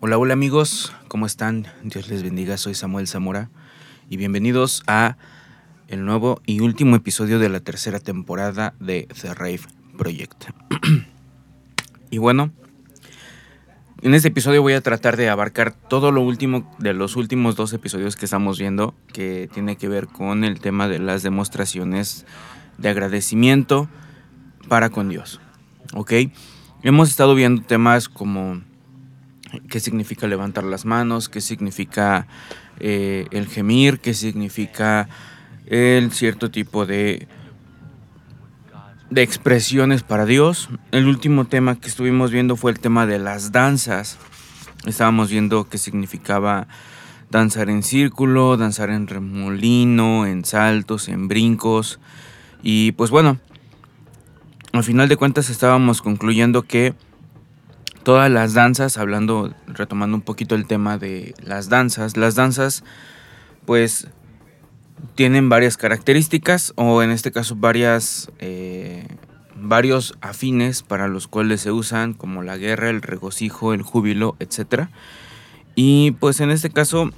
Hola, hola amigos, ¿cómo están? Dios les bendiga, soy Samuel Zamora y bienvenidos a el nuevo y último episodio de la tercera temporada de The Rave Project. y bueno, en este episodio voy a tratar de abarcar todo lo último de los últimos dos episodios que estamos viendo, que tiene que ver con el tema de las demostraciones de agradecimiento para con Dios. ¿Ok? Hemos estado viendo temas como qué significa levantar las manos, qué significa eh, el gemir, qué significa el cierto tipo de, de expresiones para Dios. El último tema que estuvimos viendo fue el tema de las danzas. Estábamos viendo qué significaba danzar en círculo, danzar en remolino, en saltos, en brincos. Y pues bueno, al final de cuentas estábamos concluyendo que todas las danzas, hablando, retomando un poquito el tema de las danzas, las danzas pues tienen varias características o en este caso varias, eh, varios afines para los cuales se usan como la guerra, el regocijo, el júbilo, etc. Y pues en este caso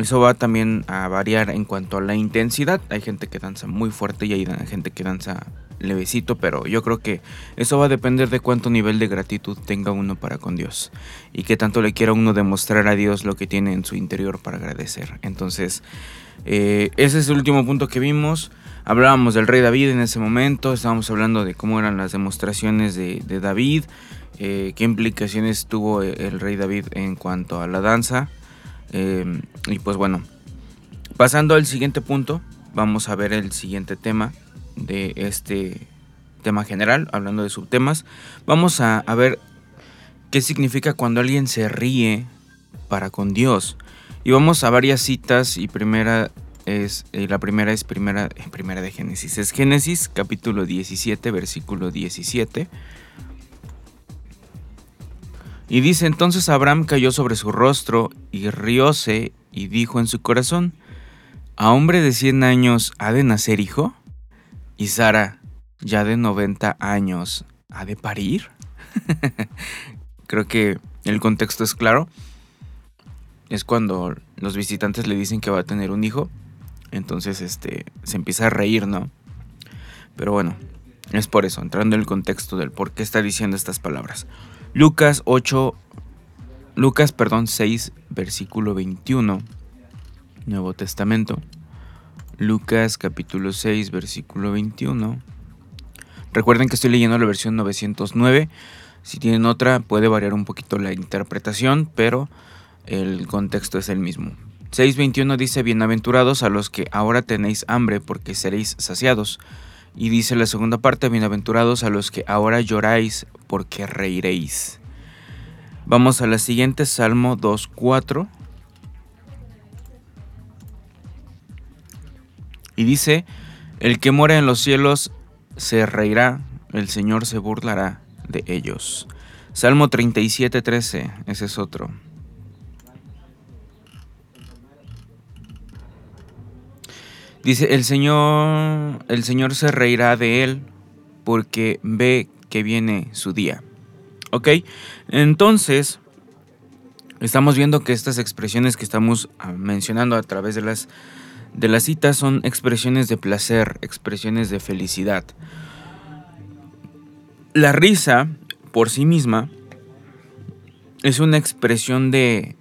eso va también a variar en cuanto a la intensidad. Hay gente que danza muy fuerte y hay gente que danza levecito, pero yo creo que eso va a depender de cuánto nivel de gratitud tenga uno para con Dios y qué tanto le quiera uno demostrar a Dios lo que tiene en su interior para agradecer. Entonces, eh, ese es el último punto que vimos. Hablábamos del rey David en ese momento, estábamos hablando de cómo eran las demostraciones de, David, eh, qué implicaciones tuvo el rey David en cuanto a la danza. Eh, y pues bueno, pasando al siguiente punto, vamos a ver el siguiente tema de este tema general, hablando de subtemas, vamos a, ver qué significa cuando alguien se ríe para con Dios. Y vamos a varias citas y primera es, eh, la primera es primera, primera de Génesis. Es Génesis capítulo 17, versículo 17. Y dice, entonces Abraham cayó sobre su rostro y rióse y dijo en su corazón, ¿a hombre de 100 años ha de nacer hijo? ¿Y Sara, ya de 90 años, ha de parir? Creo que el contexto es claro. Es cuando los visitantes le dicen que va a tener un hijo. Entonces este, se empieza a reír, ¿no? Pero bueno, es por eso, entrando en el contexto del por qué está diciendo estas palabras. Lucas 8, Lucas, perdón, 6, versículo 21, Nuevo Testamento. Lucas capítulo 6 versículo 21. Recuerden que estoy leyendo la versión 909. Si tienen otra puede variar un poquito la interpretación, pero el contexto es el mismo. 6.21 dice, bienaventurados a los que ahora tenéis hambre porque seréis saciados. Y dice la segunda parte, bienaventurados a los que ahora lloráis porque reiréis. Vamos a la siguiente, Salmo 2.4. Y dice, el que mora en los cielos se reirá, el Señor se burlará de ellos. Salmo 37, 13, ese es otro. Dice, el Señor, el Señor se reirá de él porque ve que viene su día. ¿Ok? Entonces, estamos viendo que estas expresiones que estamos ah, mencionando a través de las de las citas son expresiones de placer, expresiones de felicidad. La risa, por sí misma, es una expresión de,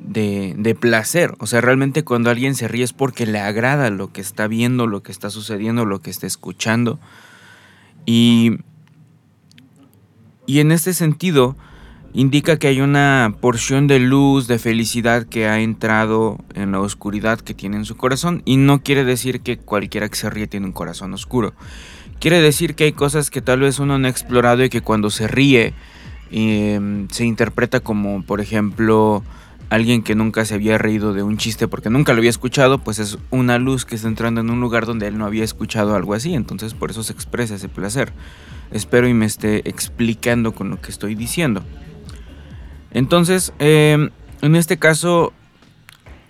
de, de, placer. O sea, realmente cuando alguien se ríe es porque le agrada lo que está viendo, lo que está sucediendo, lo que está escuchando. Y, y en este sentido, indica que hay una porción de luz, de felicidad que ha entrado en la oscuridad que tiene en su corazón y no quiere decir que cualquiera que se ríe tiene un corazón oscuro. Quiere decir que hay cosas que tal vez uno no ha explorado y que cuando se ríe em, se interpreta como, por ejemplo, alguien que nunca se había reído de un chiste porque nunca lo había escuchado, pues es una luz que está entrando en un lugar donde él no había escuchado algo así, entonces por eso se expresa ese placer. Espero y me esté explicando con lo que estoy diciendo. Entonces, em, en este caso,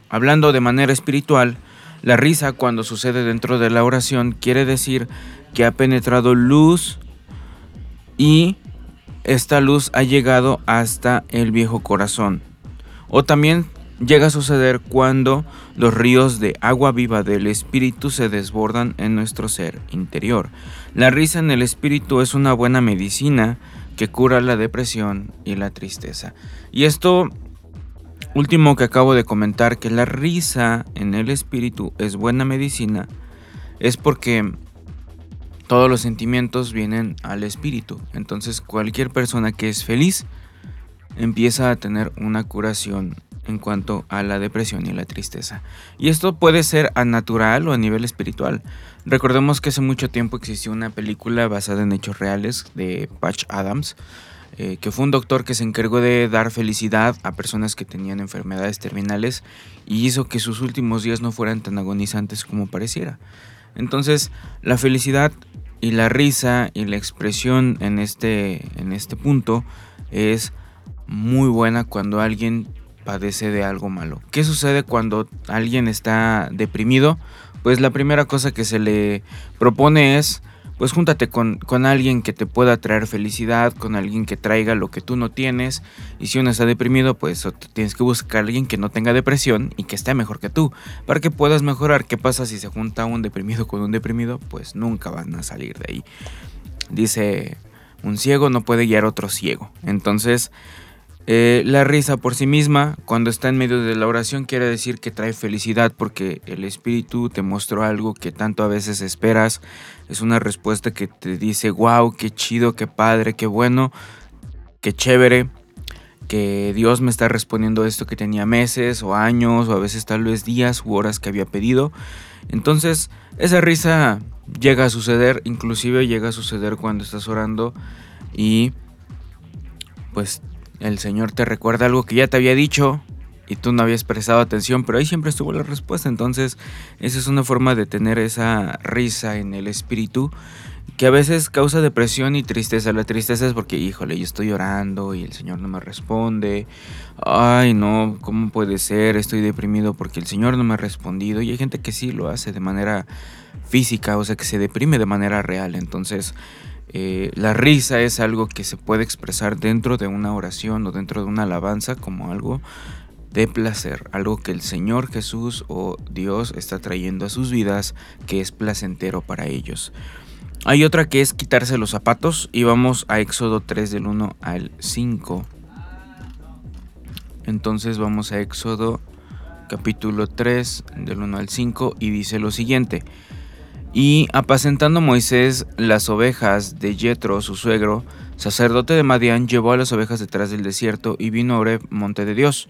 hablando de manera espiritual, la risa cuando sucede dentro de la oración quiere decir que ha penetrado luz y esta luz ha llegado hasta el viejo corazón. O también llega a suceder cuando los ríos de agua viva del espíritu se desbordan en nuestro ser interior. La risa en el espíritu es una buena medicina que cura la depresión y la tristeza. Y esto último que acabo de comentar, que la risa en el espíritu es buena medicina, es porque todos los sentimientos vienen al espíritu. Entonces cualquier persona que es feliz empieza a tener una curación en cuanto a la depresión y la tristeza. Y esto puede ser a natural o a nivel espiritual. Recordemos que hace mucho tiempo existió una película basada en hechos reales de Patch Adams, eh, que fue un doctor que se encargó de dar felicidad a personas que tenían enfermedades terminales y hizo que sus últimos días no fueran tan agonizantes como pareciera. Entonces, la felicidad y la risa y la expresión en este, en este punto es muy buena cuando alguien padece de algo malo. ¿Qué sucede cuando alguien está deprimido? Pues la primera cosa que se le propone es, pues júntate con, con, alguien que te pueda traer felicidad, con alguien que traiga lo que tú no tienes. Y si uno está deprimido, pues tienes que buscar a alguien que no tenga depresión y que esté mejor que tú, para que puedas mejorar. ¿Qué pasa si se junta un deprimido con un deprimido? Pues nunca van a salir de ahí. Dice, un ciego no puede guiar a otro ciego. Entonces, eh, la risa por sí misma, cuando está en medio de la oración, quiere decir que trae felicidad porque el Espíritu te mostró algo que tanto a veces esperas. Es una respuesta que te dice, wow, qué chido, qué padre, qué bueno, qué chévere, que Dios me está respondiendo esto que tenía meses o años o a veces tal vez días u horas que había pedido. Entonces, esa risa llega a suceder, inclusive llega a suceder cuando estás orando y pues el Señor te recuerda algo que ya te había dicho y tú no habías prestado atención, pero ahí siempre estuvo la respuesta. Entonces, esa es una forma de tener esa risa en el espíritu que a veces causa depresión y tristeza. La tristeza es porque, híjole, yo estoy llorando y el Señor no me responde. Ay, no, ¿cómo puede ser? Estoy deprimido porque el Señor no me ha respondido. Y hay gente que sí lo hace de manera física, o sea, que se deprime de manera real. Entonces, eh, la risa es algo que se puede expresar dentro de una oración o dentro de una alabanza como algo de placer, algo que el Señor Jesús o Dios está trayendo a sus vidas que es placentero para ellos. Hay otra que es quitarse los zapatos y vamos a Éxodo 3 del 1 al 5. Entonces vamos a Éxodo capítulo 3 del 1 al 5 y dice lo siguiente. Y apacentando Moisés las ovejas de Jetro, su suegro, sacerdote de Madián, llevó a las ovejas detrás del desierto y vino a Oreb, monte de Dios.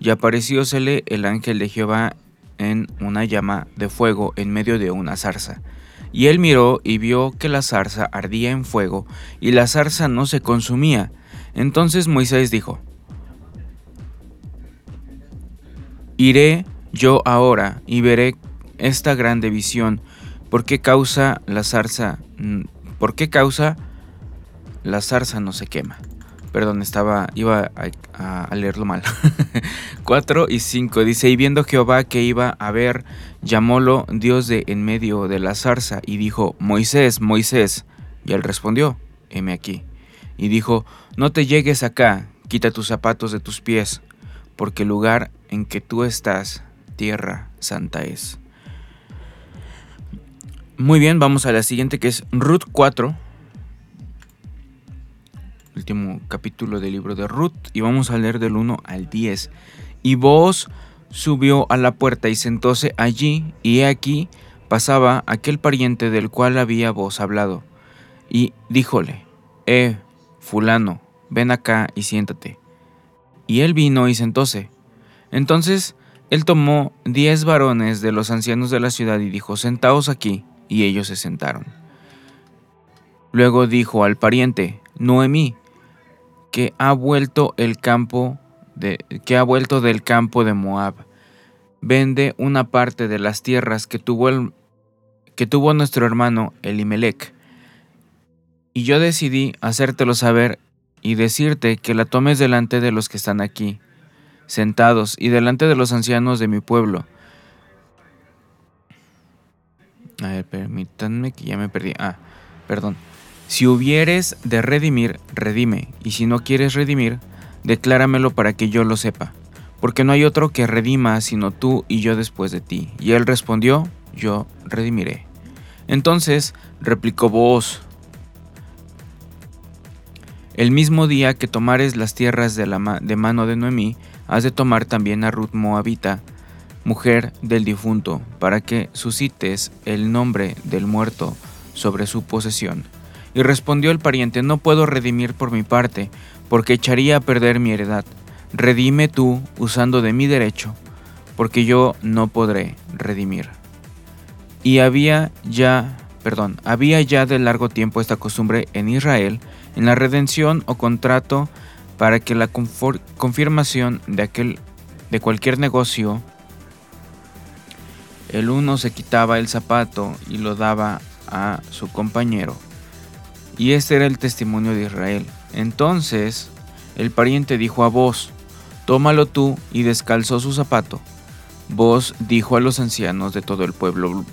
Y apareciósele el ángel de Jehová en una llama de fuego en medio de una zarza. Y él miró y vio que la zarza ardía en fuego, y la zarza no se consumía. Entonces Moisés dijo, Iré yo ahora y veré esta grande visión, ¿Por qué causa la zarza? ¿Por qué causa la zarza no se quema? Perdón, estaba, iba a, leerlo mal. 4 y 5 dice, y viendo Jehová que iba a ver, llamólo Dios de en medio de la zarza y dijo, Moisés, Moisés. Y él respondió, heme aquí. Y dijo, no te llegues acá, quita tus zapatos de tus pies, porque el lugar en que tú estás, tierra santa es. Muy bien, vamos a la siguiente que es Ruth 4. Último capítulo del libro de Ruth. Y vamos a leer del 1 al 10. Y vos subió a la puerta y sentóse allí, y he aquí pasaba aquel pariente del cual había vos hablado. Y díjole, Eh, fulano, ven acá y siéntate. Y él vino y sentóse. Entonces él tomó diez varones de los ancianos de la ciudad y dijo, Sentaos aquí y ellos se sentaron. Luego dijo al pariente, Noemí, que ha vuelto el campo de, que ha vuelto del campo de Moab. Vende una parte de las tierras que tuvo el, que tuvo nuestro hermano Elimelech. Y yo decidí hacértelo saber y decirte que la tomes delante de los que están aquí, sentados, y delante de los ancianos de mi pueblo, A ver, permítanme que ya me perdí. Ah, perdón. Si hubieres de redimir, redime, y si no quieres redimir, decláramelo para que yo lo sepa, porque no hay otro que redima sino tú y yo después de ti. Y él respondió, yo redimiré. Entonces replicó vos, el mismo día que tomares las tierras de, la de mano de Noemí, has de tomar también a Ruth Moabita, mujer del difunto, para que suscites el nombre del muerto sobre su posesión. Y respondió el pariente, no puedo redimir por mi parte, porque echaría a perder mi heredad. Redime tú usando de mi derecho, porque yo no podré redimir. Y había ya, perdón, había ya de largo tiempo esta costumbre en Israel, en la redención o contrato para que la confirmación de aquel de cualquier negocio el uno se quitaba el zapato y lo daba a su compañero. Y este era el testimonio de Israel. Entonces el pariente dijo a vos, tómalo tú y descalzó su zapato. Vos dijo a los ancianos de todo el pueblo,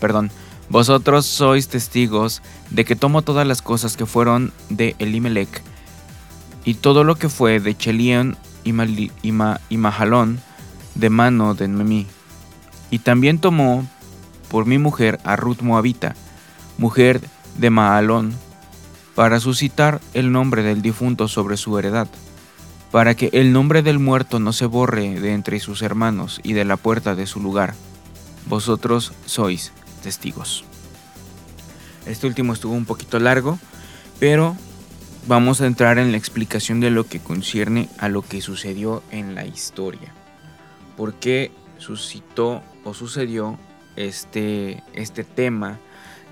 perdón, vosotros sois testigos de que tomo todas las cosas que fueron de Elimelech y todo lo que fue de Chelión y, Mahalón de mano de Noemí. Y también tomó por mi mujer a Ruth Moabita, mujer de Mahalón, para suscitar el nombre del difunto sobre su heredad, para que el nombre del muerto no se borre de entre sus hermanos y de la puerta de su lugar. Vosotros sois testigos. Este último estuvo un poquito largo, pero vamos a entrar en la explicación de lo que concierne a lo que sucedió en la historia. ¿Por qué suscitó o sucedió este, este tema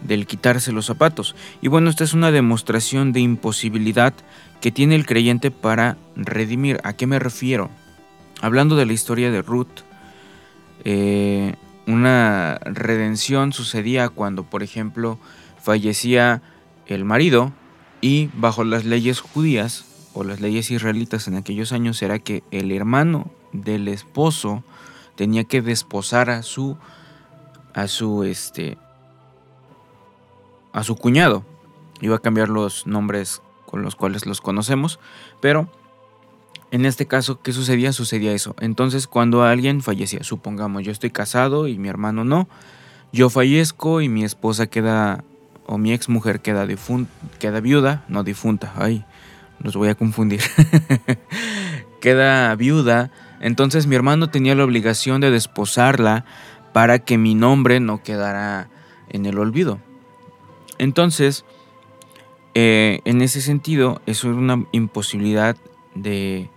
del quitarse los zapatos? Y bueno, esta es una demostración de imposibilidad que tiene el creyente para redimir. ¿A qué me refiero? Hablando de la historia de Ruth, eh, una redención sucedía cuando, por ejemplo, fallecía el marido y bajo las leyes judías o las leyes israelitas en aquellos años era que el hermano del esposo tenía que desposar a su a su este a su cuñado. Iba a cambiar los nombres con los cuales los conocemos, pero en este caso, ¿qué sucedía? Sucedía eso. Entonces, cuando alguien fallecía, supongamos, yo estoy casado y mi hermano no, yo fallezco y mi esposa queda, o mi ex mujer queda, queda viuda, no difunta, ay, los voy a confundir, queda viuda, entonces mi hermano tenía la obligación de desposarla para que mi nombre no quedara en el olvido. Entonces, eh, en ese sentido, eso era una imposibilidad de,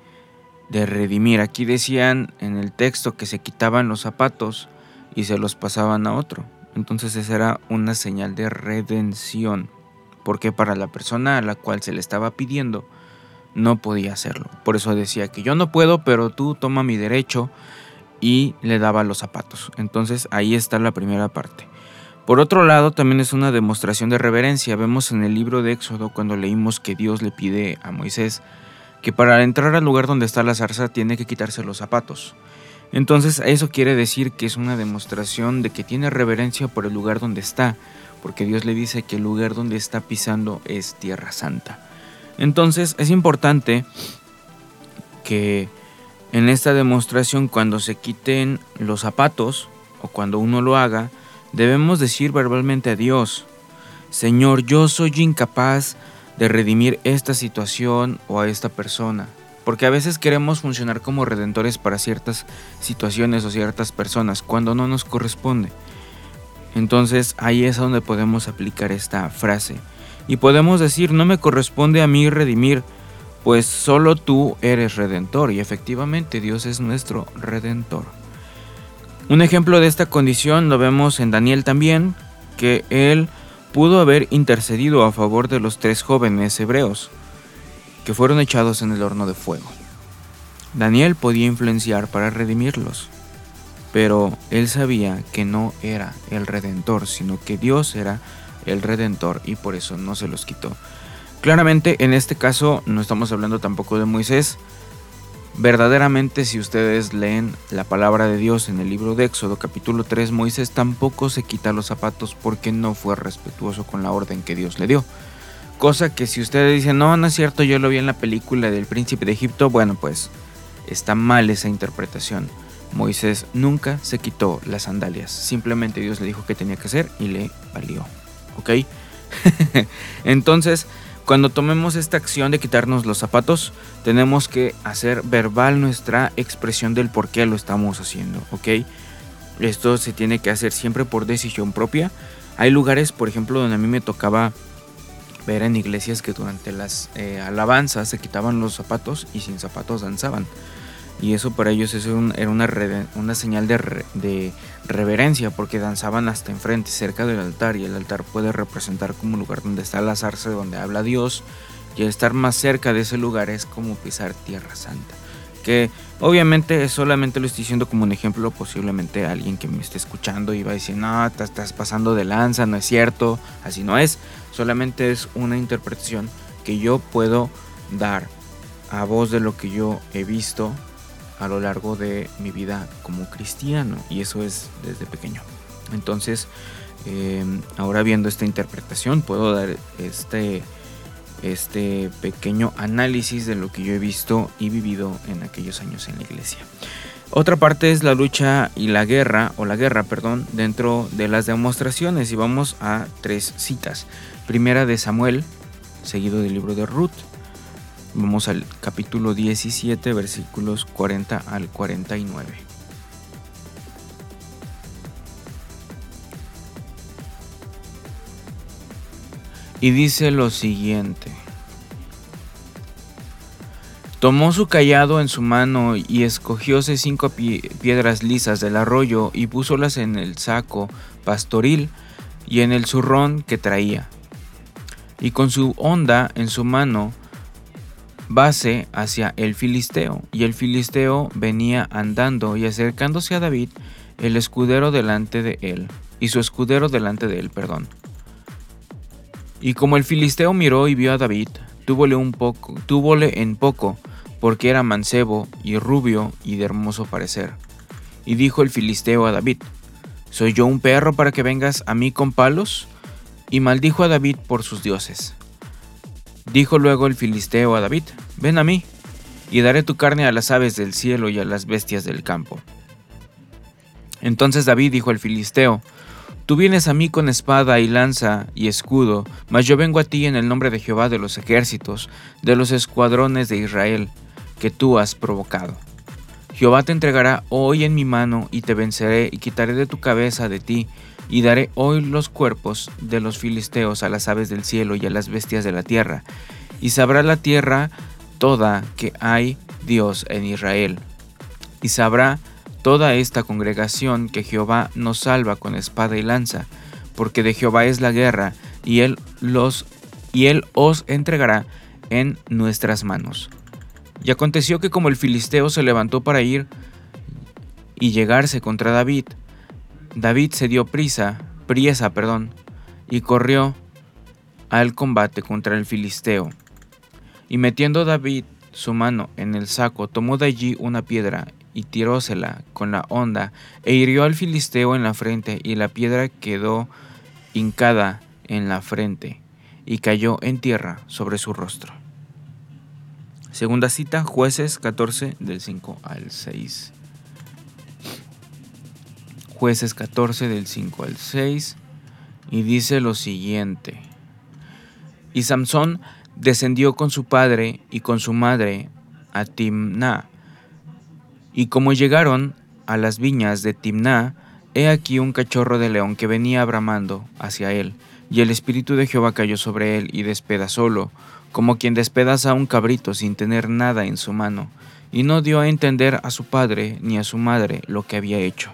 de redimir. Aquí decían en el texto que se quitaban los zapatos y se los pasaban a otro. Entonces esa era una señal de redención, porque para la persona a la cual se le estaba pidiendo no podía hacerlo. Por eso decía que yo no puedo, pero tú toma mi derecho y le daba los zapatos. Entonces ahí está la primera parte. Por otro lado, también es una demostración de reverencia. Vemos en el libro de Éxodo cuando leímos que Dios le pide a Moisés que para entrar al lugar donde está la zarza tiene que quitarse los zapatos. Entonces eso quiere decir que es una demostración de que tiene reverencia por el lugar donde está, porque Dios le dice que el lugar donde está pisando es tierra santa. Entonces es importante que en esta demostración cuando se quiten los zapatos o cuando uno lo haga, debemos decir verbalmente a Dios, Señor, yo soy incapaz de redimir esta situación o a esta persona. Porque a veces queremos funcionar como redentores para ciertas situaciones o ciertas personas cuando no nos corresponde. Entonces ahí es donde podemos aplicar esta frase. Y podemos decir, no me corresponde a mí redimir, pues solo tú eres redentor. Y efectivamente Dios es nuestro redentor. Un ejemplo de esta condición lo vemos en Daniel también, que él pudo haber intercedido a favor de los tres jóvenes hebreos que fueron echados en el horno de fuego. Daniel podía influenciar para redimirlos, pero él sabía que no era el redentor, sino que Dios era el redentor y por eso no se los quitó. Claramente en este caso no estamos hablando tampoco de Moisés, Verdaderamente si ustedes leen la palabra de Dios en el libro de Éxodo capítulo 3, Moisés tampoco se quita los zapatos porque no fue respetuoso con la orden que Dios le dio. Cosa que si ustedes dicen, no, no es cierto, yo lo vi en la película del príncipe de Egipto, bueno, pues está mal esa interpretación. Moisés nunca se quitó las sandalias, simplemente Dios le dijo que tenía que hacer y le valió. ¿Ok? Entonces, cuando tomemos esta acción de quitarnos los zapatos, tenemos que hacer verbal nuestra expresión del por qué lo estamos haciendo, ¿ok? Esto se tiene que hacer siempre por decisión propia. Hay lugares, por ejemplo, donde a mí me tocaba ver en iglesias que durante las eh, alabanzas se quitaban los zapatos y sin zapatos danzaban. Y eso para ellos era una, una señal de, de, reverencia porque danzaban hasta enfrente, cerca del altar. Y el altar puede representar como un lugar donde está la zarza, donde habla Dios. Y estar más cerca de ese lugar es como pisar Tierra Santa. Que obviamente solamente lo estoy diciendo como un ejemplo. Posiblemente alguien que me esté escuchando y va a decir, no, te estás pasando de lanza, no es cierto, así no es. Solamente es una interpretación que yo puedo dar a voz de lo que yo he visto a lo largo de mi vida como cristiano y eso es desde pequeño. Entonces, em, ahora viendo esta interpretación, puedo dar este, este pequeño análisis de lo que yo he visto y vivido en aquellos años en la iglesia. Otra parte es la lucha y la guerra, o la guerra, perdón, dentro de las demostraciones. Y vamos a tres citas. Primera de Samuel, seguido del libro de Ruth, Vamos al capítulo 17, versículos 40 al 49. Y dice lo siguiente. Tomó su callado en su mano y escogióse cinco piedras lisas del arroyo y púsolas en el saco pastoril y en el zurrón que traía. Y con su honda en su mano base hacia el filisteo, y el filisteo venía andando y acercándose a David, el escudero delante de él, y su escudero delante de él, perdón. Y como el filisteo miró y vio a David, túvole un poco, túvole en poco, porque era mancebo y rubio y de hermoso parecer. Y dijo el filisteo a David, ¿Soy yo un perro para que vengas a mí con palos? Y maldijo a David por sus dioses. Dijo luego el filisteo a David, ven a mí, y daré tu carne a las aves del cielo y a las bestias del campo. Entonces David dijo al filisteo, Tú vienes a mí con espada y lanza y escudo, mas yo vengo a ti en el nombre de Jehová de los ejércitos, de los escuadrones de Israel, que tú has provocado. Jehová te entregará hoy en mi mano y te venceré y quitaré de tu cabeza de ti, y daré hoy los cuerpos de los filisteos a las aves del cielo y a las bestias de la tierra, y sabrá la tierra toda que hay Dios en Israel, y sabrá toda esta congregación que Jehová nos salva con espada y lanza, porque de Jehová es la guerra, y él los y él os entregará en nuestras manos. Y aconteció que como el filisteo se levantó para ir y llegarse contra David, David se dio prisa, priesa, perdón, y corrió al combate contra el filisteo. Y metiendo David su mano en el saco, tomó de allí una piedra y tirósela con la honda e hirió al filisteo en la frente y la piedra quedó hincada en la frente y cayó en tierra sobre su rostro. Segunda cita, jueces 14 del 5 al 6 jueces 14 del 5 al 6 y dice lo siguiente. Y Samson descendió con su padre y con su madre a Timná. Y como llegaron a las viñas de Timná, he aquí un cachorro de león que venía bramando hacia él, y el espíritu de Jehová cayó sobre él y despedazólo, como quien despedaza a un cabrito sin tener nada en su mano, y no dio a entender a su padre ni a su madre lo que había hecho.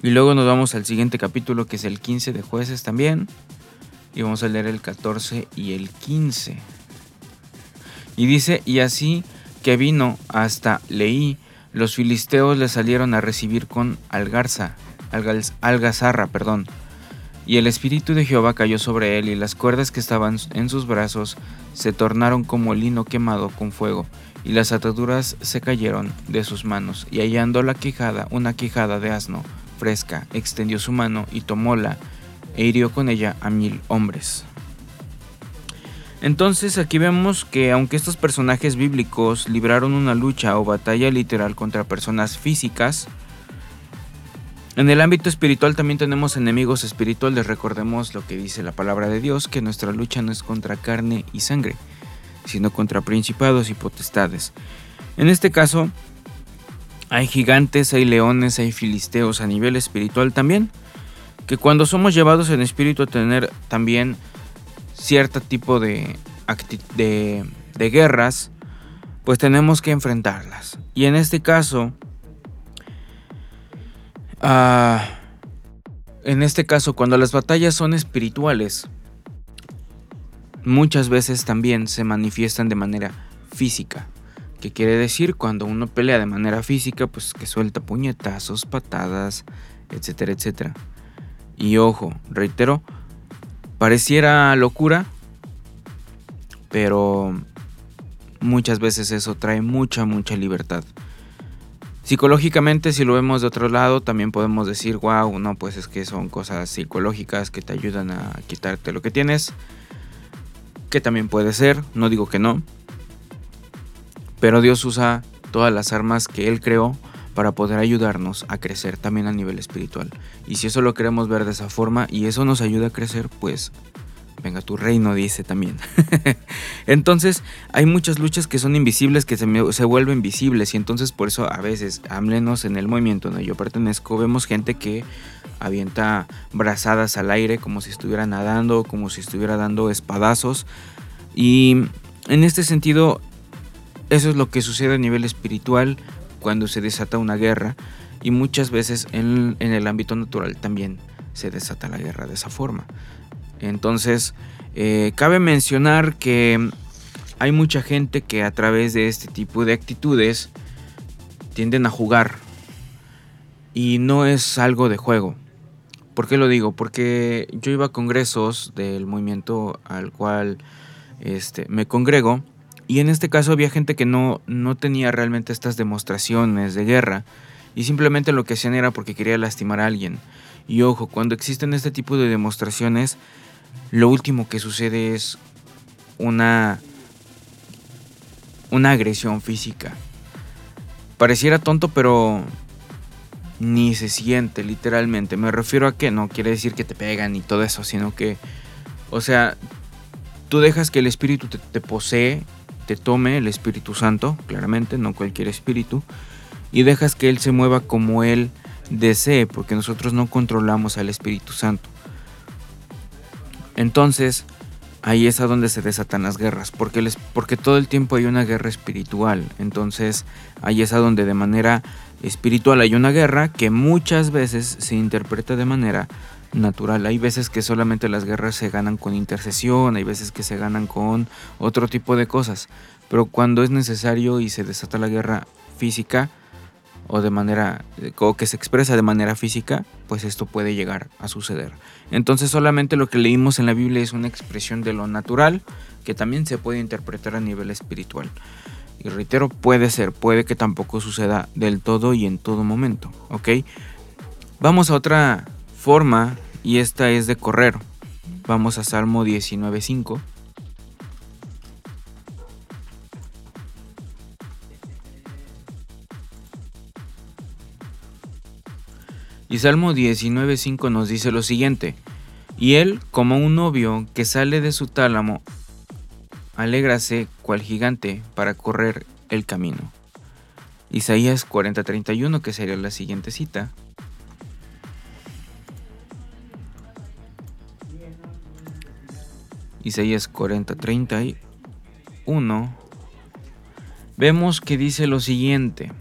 Y luego nos vamos al siguiente capítulo que es el 15 de jueces también. Y vamos a leer el 14 y el 15. Y dice, y así que vino hasta Leí, los filisteos le salieron a recibir con algarza, algazarra, perdón. Y el Espíritu de Jehová cayó sobre él, y las cuerdas que estaban en sus brazos se tornaron como lino quemado con fuego, y las ataduras se cayeron de sus manos, y hallando la quijada, una quijada de asno fresca, extendió su mano y tomóla, e hirió con ella a mil hombres. Entonces aquí vemos que aunque estos personajes bíblicos libraron una lucha o batalla literal contra personas físicas, en el ámbito espiritual también tenemos enemigos espirituales. Recordemos lo que dice la palabra de Dios, que nuestra lucha no es contra carne y sangre, sino contra principados y potestades. En este caso, hay gigantes, hay leones, hay filisteos a nivel espiritual también, que cuando somos llevados en espíritu a tener también cierto tipo de, de, guerras, pues tenemos que enfrentarlas. Y en este caso, Ah, en este caso, cuando las batallas son espirituales, muchas veces también se manifiestan de manera física. ¿Qué quiere decir? Cuando uno pelea de manera física, pues que suelta puñetazos, patadas, etcétera, etcétera. Y ojo, reitero, pareciera locura, pero muchas veces eso trae mucha, mucha libertad. Psicológicamente, si lo vemos de otro lado, también podemos decir, wow, no, pues es que son cosas psicológicas que te ayudan a quitarte lo que tienes. Que también puede ser, no digo que no. Pero Dios usa todas las armas que Él creó para poder ayudarnos a crecer también a nivel espiritual. Y si eso lo queremos ver de esa forma y eso nos ayuda a crecer, pues venga tu reino, dice también. entonces, hay muchas luchas que son invisibles, que se, vuelven visibles, y entonces por eso a veces, al menos en el movimiento donde yo pertenezco, vemos gente que avienta brazadas al aire como si estuviera nadando, como si estuviera dando espadazos. Y en este sentido, eso es lo que sucede a nivel espiritual cuando se desata una guerra, y muchas veces en el ámbito natural también se desata la guerra de esa forma. Entonces, eh, cabe mencionar que hay mucha gente que a través de este tipo de actitudes tienden a jugar y no es algo de juego. ¿Por qué lo digo? Porque yo iba a congresos del movimiento al cual este, me congrego y en este caso había gente que no, no tenía realmente estas demostraciones de guerra y simplemente lo que hacían era porque quería lastimar a alguien. Y ojo, cuando existen este tipo de demostraciones, lo último que sucede es una una agresión física. Pareciera tonto, pero ni se siente literalmente. Me refiero a que no quiere decir que te pegan y todo eso, sino que, o sea, tú dejas que el Espíritu te, te posee, te tome el Espíritu Santo, claramente, no cualquier espíritu, y dejas que Él se mueva como Él desee, porque nosotros no controlamos al Espíritu Santo. Entonces, ahí es a donde se desatan las guerras, porque, les, porque todo el tiempo hay una guerra espiritual. Entonces, ahí es a donde de manera espiritual hay una guerra que muchas veces se interpreta de manera natural. Hay veces que solamente las guerras se ganan con intercesión, hay veces que se ganan con otro tipo de cosas. Pero cuando es necesario y se desata la guerra física, o de manera o que se expresa de manera física, pues esto puede llegar a suceder. Entonces solamente lo que leímos en la Biblia es una expresión de lo natural que también se puede interpretar a nivel espiritual. Y reitero, puede ser, puede que tampoco suceda del todo y en todo momento, ¿ok? Vamos a otra forma y esta es de correr. Vamos a Salmo 19.5. Y Salmo 19.5 nos dice lo siguiente, y él, como un novio que sale de su tálamo, alégrase cual gigante para correr el camino. Isaías 40:31, que sería la siguiente cita. Isaías 40:31. Vemos que dice lo siguiente.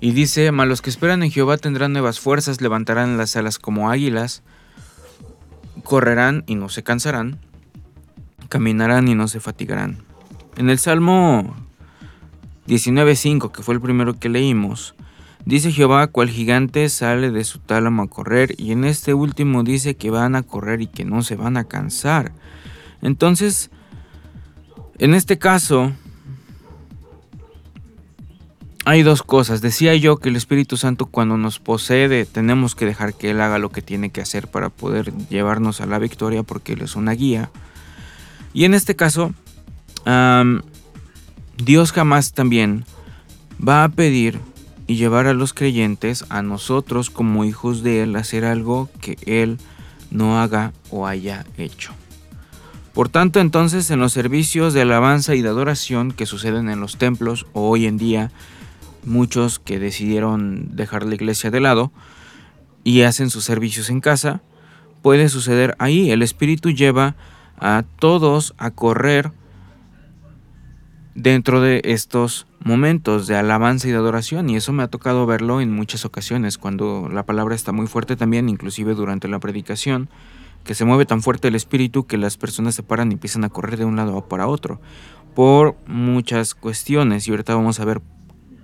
Y dice, mas los que esperan en Jehová tendrán nuevas fuerzas, levantarán las alas como águilas, correrán y no se cansarán, caminarán y no se fatigarán. En el Salmo 19.5, que fue el primero que leímos, Dice Jehová, cual gigante sale de su tálamo a correr, y en este último dice que van a correr y que no se van a cansar. Entonces, en este caso, hay dos cosas. Decía yo que el Espíritu Santo cuando nos posee tenemos que dejar que Él haga lo que tiene que hacer para poder llevarnos a la victoria porque Él es una guía. Y en este caso, Dios jamás también va a pedir y llevar a los creyentes, a nosotros como hijos de Él, a hacer algo que Él no haga o haya hecho. Por tanto, entonces, en los servicios de alabanza y de adoración que suceden en los templos o hoy en día, muchos que decidieron dejar la iglesia de lado y hacen sus servicios en casa, puede suceder ahí. El Espíritu lleva a todos a correr dentro de estos momentos de alabanza y de adoración y eso me ha tocado verlo en muchas ocasiones cuando la palabra está muy fuerte también, inclusive durante la predicación, que se mueve tan fuerte el espíritu que las personas se paran y empiezan a correr de un lado para otro por muchas cuestiones y ahorita vamos a ver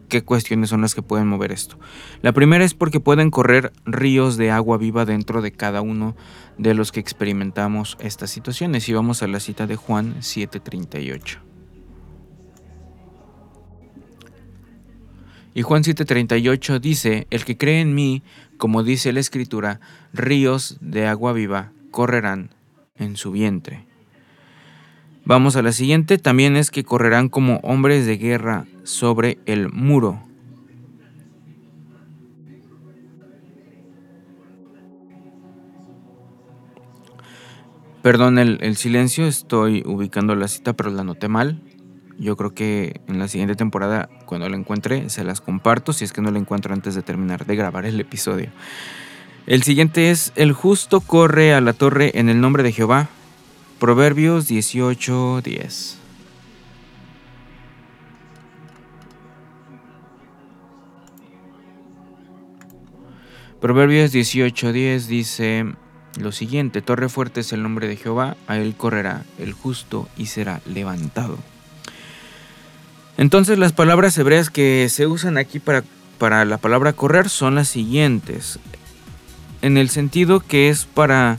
qué cuestiones son las que pueden mover esto. La primera es porque pueden correr ríos de agua viva dentro de cada uno de los que experimentamos estas situaciones y vamos a la cita de Juan 738. Y Juan 7:38 dice, el que cree en mí, como dice la escritura, ríos de agua viva correrán en su vientre. Vamos a la siguiente, también es que correrán como hombres de guerra sobre el muro. Perdón el, el, silencio, estoy ubicando la cita, pero la noté mal. Yo creo que en la siguiente temporada, cuando la encuentre, se las comparto si es que no la encuentro antes de terminar de grabar el episodio. El siguiente es, el justo corre a la torre en el nombre de Jehová. Proverbios 18:10. Proverbios 18:10 dice lo siguiente, Torre fuerte es el nombre de Jehová, a él correrá el justo y será levantado. Entonces las palabras hebreas que se usan aquí para, para la palabra correr son las siguientes. En el sentido que es para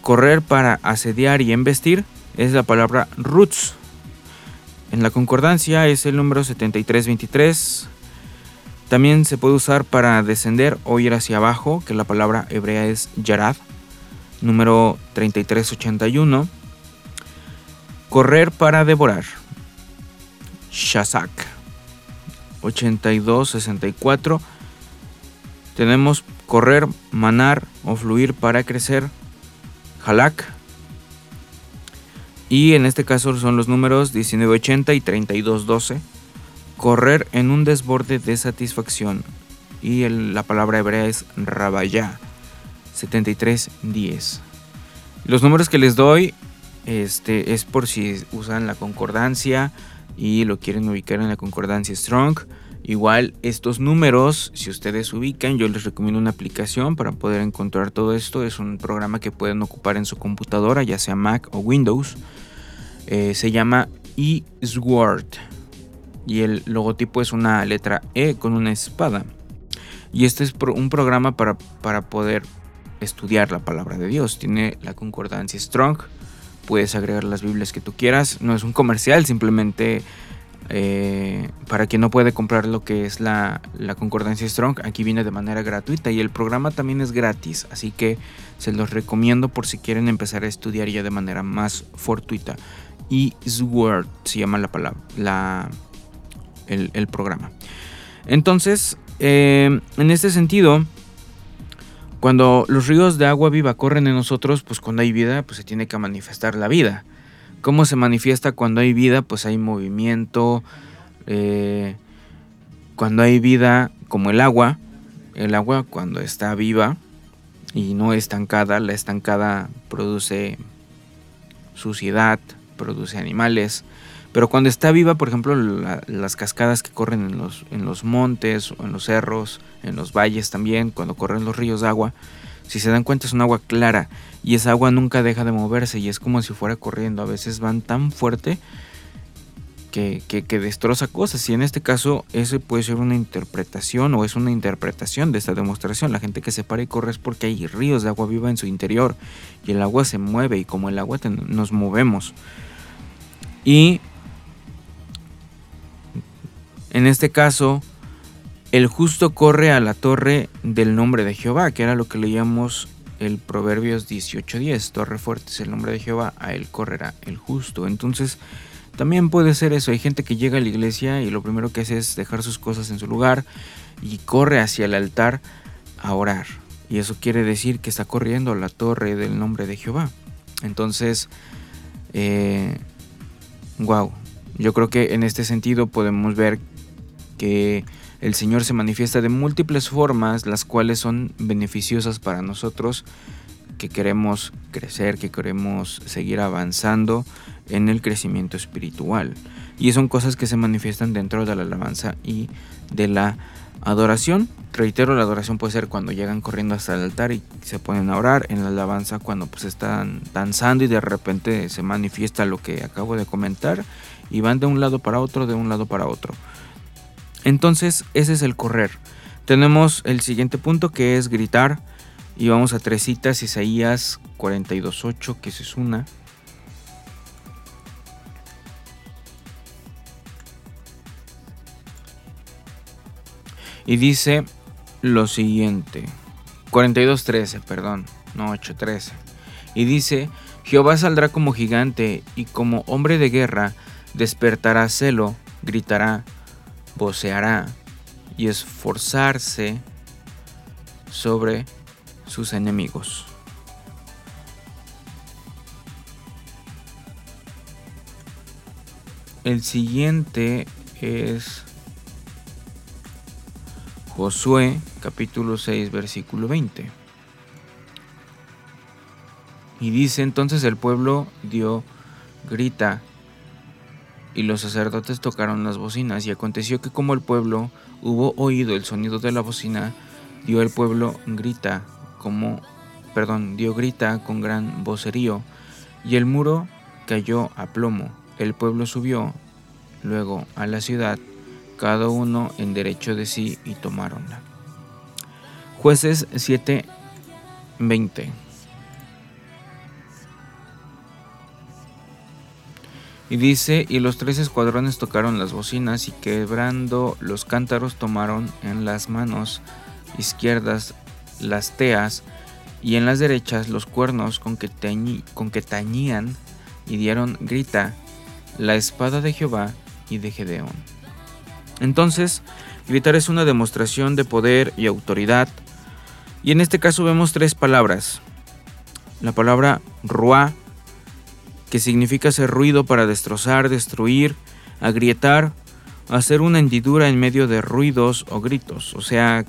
correr, para asediar y embestir, es la palabra roots. En la concordancia es el número 7323. También se puede usar para descender o ir hacia abajo, que la palabra hebrea es yarad, número 3381. Correr para devorar, Shazak 8264. Tenemos correr, manar o fluir para crecer. Halak. Y en este caso son los números 1980 y 3212. Correr en un desborde de satisfacción. Y la palabra hebrea es Rabayá 7310. Los números que les doy este, es por si usan la concordancia y lo quieren ubicar en la concordancia Strong. Igual estos números, si ustedes ubican, yo les recomiendo una aplicación para poder encontrar todo esto. Es un programa que pueden ocupar en su computadora, ya sea Mac o Windows. Eh, se llama eSword y el logotipo es una letra E con una espada. Y este es un programa para, para poder estudiar la palabra de Dios. Tiene la concordancia Strong puedes agregar las Biblias que tú quieras. No es un comercial, simplemente eh, para quien no puede comprar lo que es la, concordancia Strong, aquí viene de manera gratuita y el programa también es gratis, así que se los recomiendo por si quieren empezar a estudiar ya de manera más fortuita. Y Sword se llama la palabra, la, el, programa. Entonces, eh, en este sentido, cuando los ríos de agua viva corren en nosotros, pues cuando hay vida, pues se tiene que manifestar la vida. ¿Cómo se manifiesta cuando hay vida? Pues hay movimiento. Eh, cuando hay vida, como el agua, el agua cuando está viva y no estancada, la estancada produce suciedad, produce animales. Pero cuando está viva, por ejemplo, las cascadas que corren en los, en los montes en los cerros, en los valles también, cuando corren los ríos de agua, si se dan cuenta es un agua clara y esa agua nunca deja de moverse y es como si fuera corriendo. A veces van tan fuerte que, que, destroza cosas. Y en este caso, ese puede ser una interpretación o es una interpretación de esta demostración. La gente que se para y corre es porque hay ríos de agua viva en su interior y el agua se mueve y como el agua nos movemos. Y en este caso, el justo corre a la torre del nombre de Jehová, que era lo que leíamos el Proverbios 18:10. Torre fuerte es el nombre de Jehová, a él correrá el justo. Entonces, también puede ser eso. Hay gente que llega a la iglesia y lo primero que hace es dejar sus cosas en su lugar y corre hacia el altar a orar. Y eso quiere decir que está corriendo a la torre del nombre de Jehová. Entonces, eh, wow. Yo creo que en este sentido podemos ver que el Señor se manifiesta de múltiples formas, las cuales son beneficiosas para nosotros que queremos crecer, que queremos seguir avanzando en el crecimiento espiritual. Y son cosas que se manifiestan dentro de la alabanza y de la adoración. Reitero, la adoración puede ser cuando llegan corriendo hasta el altar y se ponen a orar. En la alabanza cuando pues están danzando y de repente se manifiesta lo que acabo de comentar y van de un lado para otro, de un lado para otro. Entonces, ese es el correr. Tenemos el siguiente punto que es gritar. Y vamos a tres citas, Isaías 42.8, que es una. Y dice lo siguiente. 42.13, perdón, no 8.13. Y dice, Jehová saldrá como gigante y como hombre de guerra despertará celo, gritará, voceará y esforzarse sobre sus enemigos. El siguiente es Josué capítulo 6 versículo 20. Y dice entonces el pueblo dio grita y los sacerdotes tocaron las bocinas, y aconteció que como el pueblo hubo oído el sonido de la bocina, dio el pueblo grita, como, perdón, dio grita con gran vocerío, y el muro cayó a plomo. El pueblo subió luego a la ciudad, cada uno en derecho de sí, y tomáronla. Jueces 7:20 Y dice, y los tres escuadrones tocaron las bocinas y quebrando los cántaros tomaron en las manos izquierdas las teas y en las derechas los cuernos con que, con que tañían y dieron grita la espada de Jehová y de Gedeón. Entonces, gritar es una demostración de poder y autoridad. Y en este caso vemos tres palabras. La palabra ruá que significa hacer ruido para destrozar, destruir, agrietar, hacer una hendidura en medio de ruidos o gritos, o sea,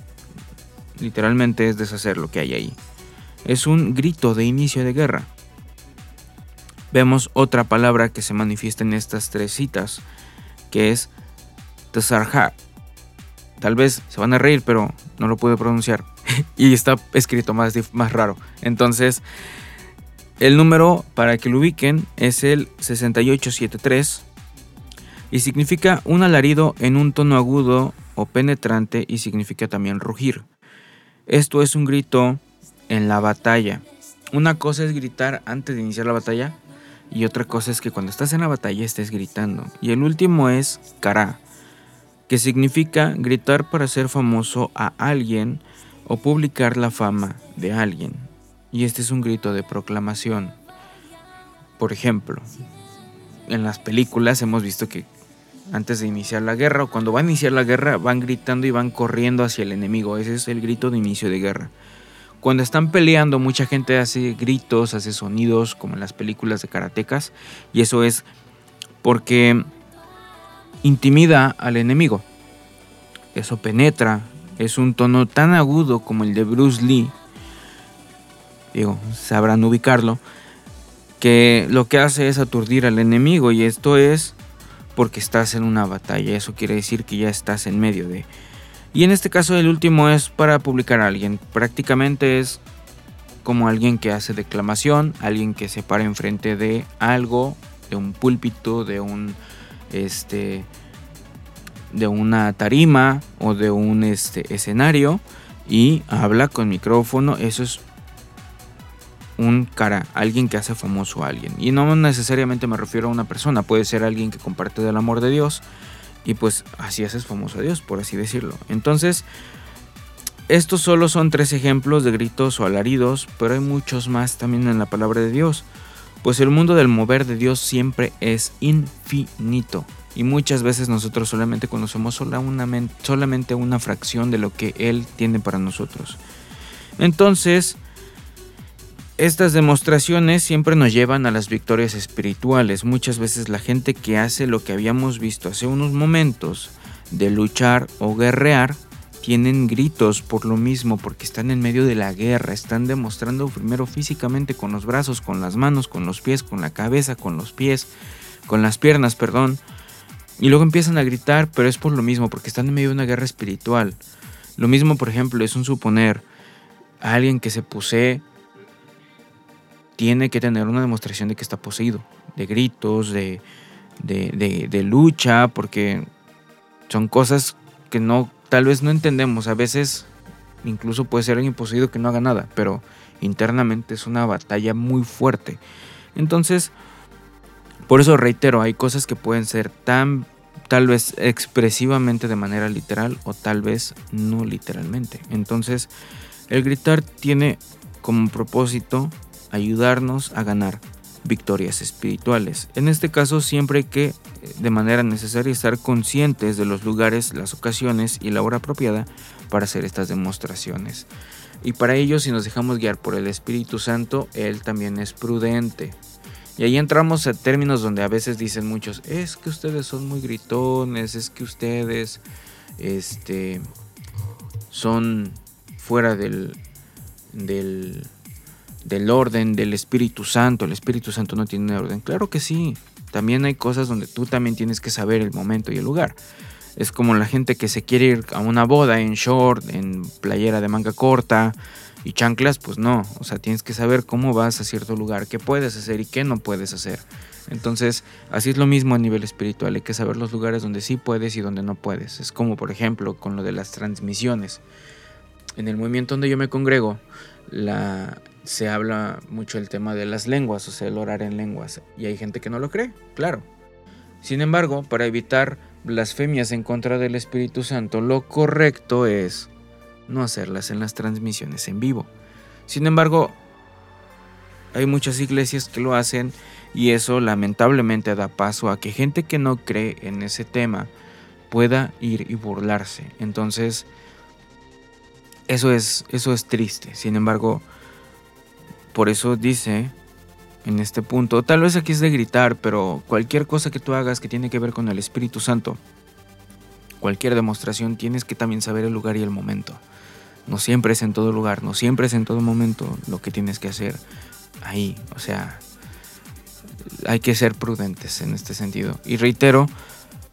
literalmente es deshacer lo que hay ahí. Es un grito de inicio de guerra. Vemos otra palabra que se manifiesta en estas tres citas, que es Tsarha. Tal vez se van a reír, pero no lo puedo pronunciar. y está escrito más, más raro. Entonces, el número, para que lo ubiquen, es el 6873 y significa un alarido en un tono agudo o penetrante y significa también rugir. Esto es un grito en la batalla. Una cosa es gritar antes de iniciar la batalla y otra cosa es que cuando estás en la batalla estés gritando. Y el último es cara, que significa gritar para ser famoso a alguien o publicar la fama de alguien y este es un grito de proclamación. Por ejemplo, en las películas hemos visto que antes de iniciar la guerra o cuando va a iniciar la guerra van gritando y van corriendo hacia el enemigo. Ese es el grito de inicio de guerra. Cuando están peleando mucha gente hace gritos, hace sonidos como en las películas de karatecas y eso es porque intimida al enemigo. Eso penetra, es un tono tan agudo como el de Bruce Lee digo, sabrán ubicarlo, que lo que hace es aturdir al enemigo y esto es porque estás en una batalla, eso quiere decir que ya estás en medio de... Y en este caso el último es para publicar a alguien, prácticamente es como alguien que hace declamación, alguien que se para enfrente de algo, de un púlpito, de un este de una tarima o de un este, escenario y habla con micrófono, eso es un cara, alguien que hace famoso a alguien. Y no necesariamente me refiero a una persona, puede ser alguien que comparte del amor de Dios y pues así haces famoso a Dios, por así decirlo. Entonces, estos solo son tres ejemplos de gritos o alaridos, pero hay muchos más también en la palabra de Dios. Pues el mundo del mover de Dios siempre es infinito. Y muchas veces nosotros solamente conocemos solamente una fracción de lo que Él tiene para nosotros. Entonces, estas demostraciones siempre nos llevan a las victorias espirituales. Muchas veces la gente que hace lo que habíamos visto hace unos momentos, de luchar o guerrear, tienen gritos por lo mismo, porque están en medio de la guerra, están demostrando primero físicamente con los brazos, con las manos, con los pies, con la cabeza, con los pies, con las piernas, perdón. Y luego empiezan a gritar, pero es por lo mismo, porque están en medio de una guerra espiritual. Lo mismo, por ejemplo, es un suponer a alguien que se posee tiene que tener una demostración de que está poseído, de gritos, de, de, lucha, porque son cosas que no, tal vez no entendemos. A veces incluso puede ser alguien poseído que no haga nada, pero internamente es una batalla muy fuerte. Entonces, por eso reitero, hay cosas que pueden ser tan tal vez expresivamente de manera literal o tal vez no literalmente. Entonces, el gritar tiene como propósito ayudarnos a ganar victorias espirituales. En este caso siempre que eh, de manera necesaria estar conscientes de los lugares, las ocasiones y la hora apropiada para hacer estas demostraciones. Y para ello si nos dejamos guiar por el Espíritu Santo, Él también es prudente. Y ahí entramos a términos donde a veces dicen muchos, es que ustedes son muy gritones, es que ustedes este, son fuera del, del del orden del Espíritu Santo. El Espíritu Santo no tiene orden. Claro que sí. También hay cosas donde tú también tienes que saber el momento y el lugar. Es como la gente que se quiere ir a una boda en short, en playera de manga corta y chanclas, pues no. O sea, tienes que saber cómo vas a cierto lugar, qué puedes hacer y qué no puedes hacer. Entonces, así es lo mismo a nivel espiritual. Hay que saber los lugares donde sí puedes y donde no puedes. Es como, por ejemplo, con lo de las transmisiones. En el movimiento donde yo me congrego, la, se habla mucho el tema de las lenguas, o sea, el orar en lenguas, y hay gente que no lo cree, claro. Sin embargo, para evitar blasfemias en contra del Espíritu Santo, lo correcto es no hacerlas en las transmisiones en vivo. Sin embargo, hay muchas iglesias que lo hacen y eso lamentablemente da paso a que gente que no cree en ese tema pueda ir y burlarse. Entonces, eso es, eso es triste. Sin embargo, por eso dice en este punto, tal vez aquí es de gritar, pero cualquier cosa que tú hagas que tiene que ver con el Espíritu Santo, cualquier demostración, tienes que también saber el lugar y el momento. No siempre es en todo lugar, no siempre es en todo momento lo que tienes que hacer ahí. O sea, hay que ser prudentes en este sentido. Y reitero,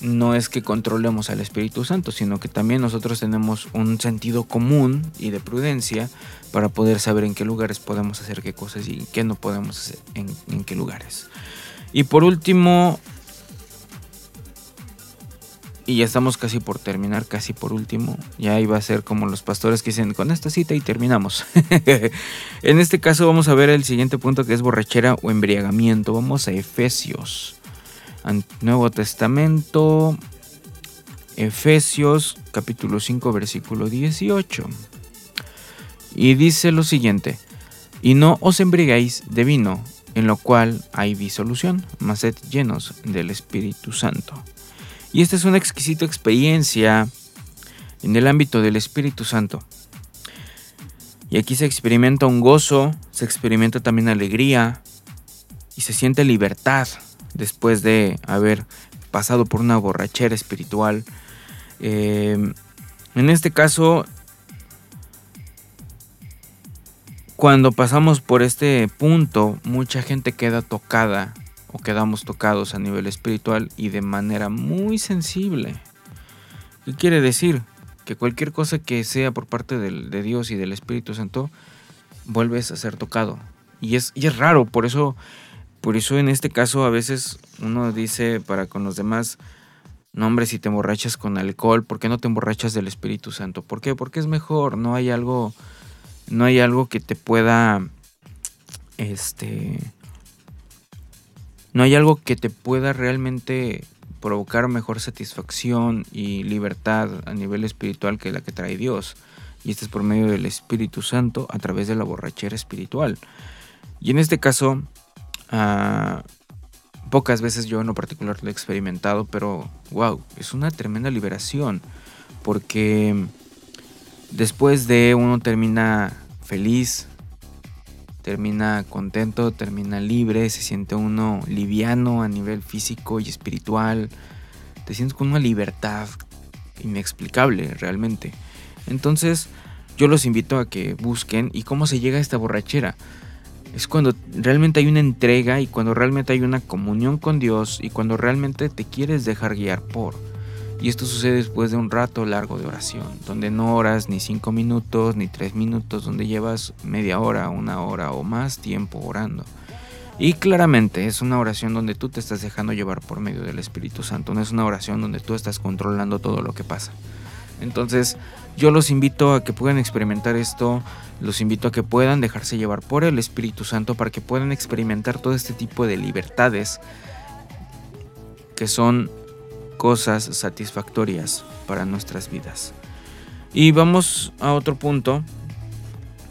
no es que controlemos al Espíritu Santo, sino que también nosotros tenemos un sentido común y de prudencia para poder saber en qué lugares podemos hacer qué cosas y qué no podemos hacer en, qué lugares. Y por último, y ya estamos casi por terminar, casi por último. Ya iba a ser como los pastores que dicen con esta cita y terminamos. en este caso vamos a ver el siguiente punto que es borrachera o embriagamiento. Vamos a Efesios. Nuevo Testamento, Efesios capítulo 5 versículo 18. Y dice lo siguiente, y no os embriaguéis de vino, en lo cual hay disolución, mas sed llenos del Espíritu Santo. Y esta es una exquisita experiencia en el ámbito del Espíritu Santo. Y aquí se experimenta un gozo, se experimenta también alegría y se siente libertad después de haber pasado por una borrachera espiritual. Eh, en este caso, cuando pasamos por este punto, mucha gente queda tocada o quedamos tocados a nivel espiritual y de manera muy sensible. ¿Qué quiere decir? Que cualquier cosa que sea por parte de Dios y del Espíritu Santo, vuelves a ser tocado. Y es, y es raro, por eso Por eso en este caso a veces uno dice para con los demás, no hombre, si te emborrachas con alcohol, ¿por qué no te emborrachas del Espíritu Santo? ¿Por qué? Porque es mejor, no hay algo, no hay algo que te pueda, este, no hay algo que te pueda realmente provocar mejor satisfacción y libertad a nivel espiritual que la que trae Dios. Y esto es por medio del Espíritu Santo a través de la borrachera espiritual. Y en este caso, ah, pocas veces yo en lo particular lo he experimentado, pero wow, es una tremenda liberación. Porque después de uno termina feliz, termina contento, termina libre, se siente uno liviano a nivel físico y espiritual, te sientes con una libertad inexplicable realmente. Entonces yo los invito a que busquen y cómo se llega a esta borrachera. Es cuando realmente hay una entrega y cuando realmente hay una comunión con Dios y cuando realmente te quieres dejar guiar por. Y esto sucede después de un rato largo de oración, donde no oras ni cinco minutos ni tres minutos, donde llevas media hora, una hora o más tiempo orando. Y claramente es una oración donde tú te estás dejando llevar por medio del Espíritu Santo, no es una oración donde tú estás controlando todo lo que pasa. Entonces yo los invito a que puedan experimentar esto, los invito a que puedan dejarse llevar por el Espíritu Santo para que puedan experimentar todo este tipo de libertades que son cosas satisfactorias para nuestras vidas. Y vamos a otro punto,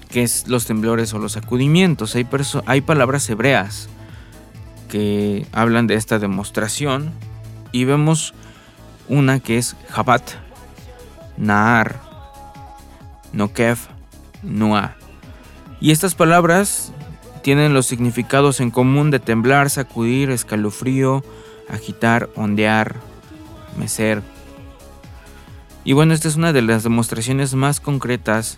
que es los temblores o los sacudimientos. Hay, hay palabras hebreas que hablan de esta demostración y vemos una que es Jabat, Naar, Nokev, Noah. Y estas palabras tienen los significados en común de temblar, sacudir, escalofrío, agitar, ondear, mecer. Y bueno, esta es una de las demostraciones más concretas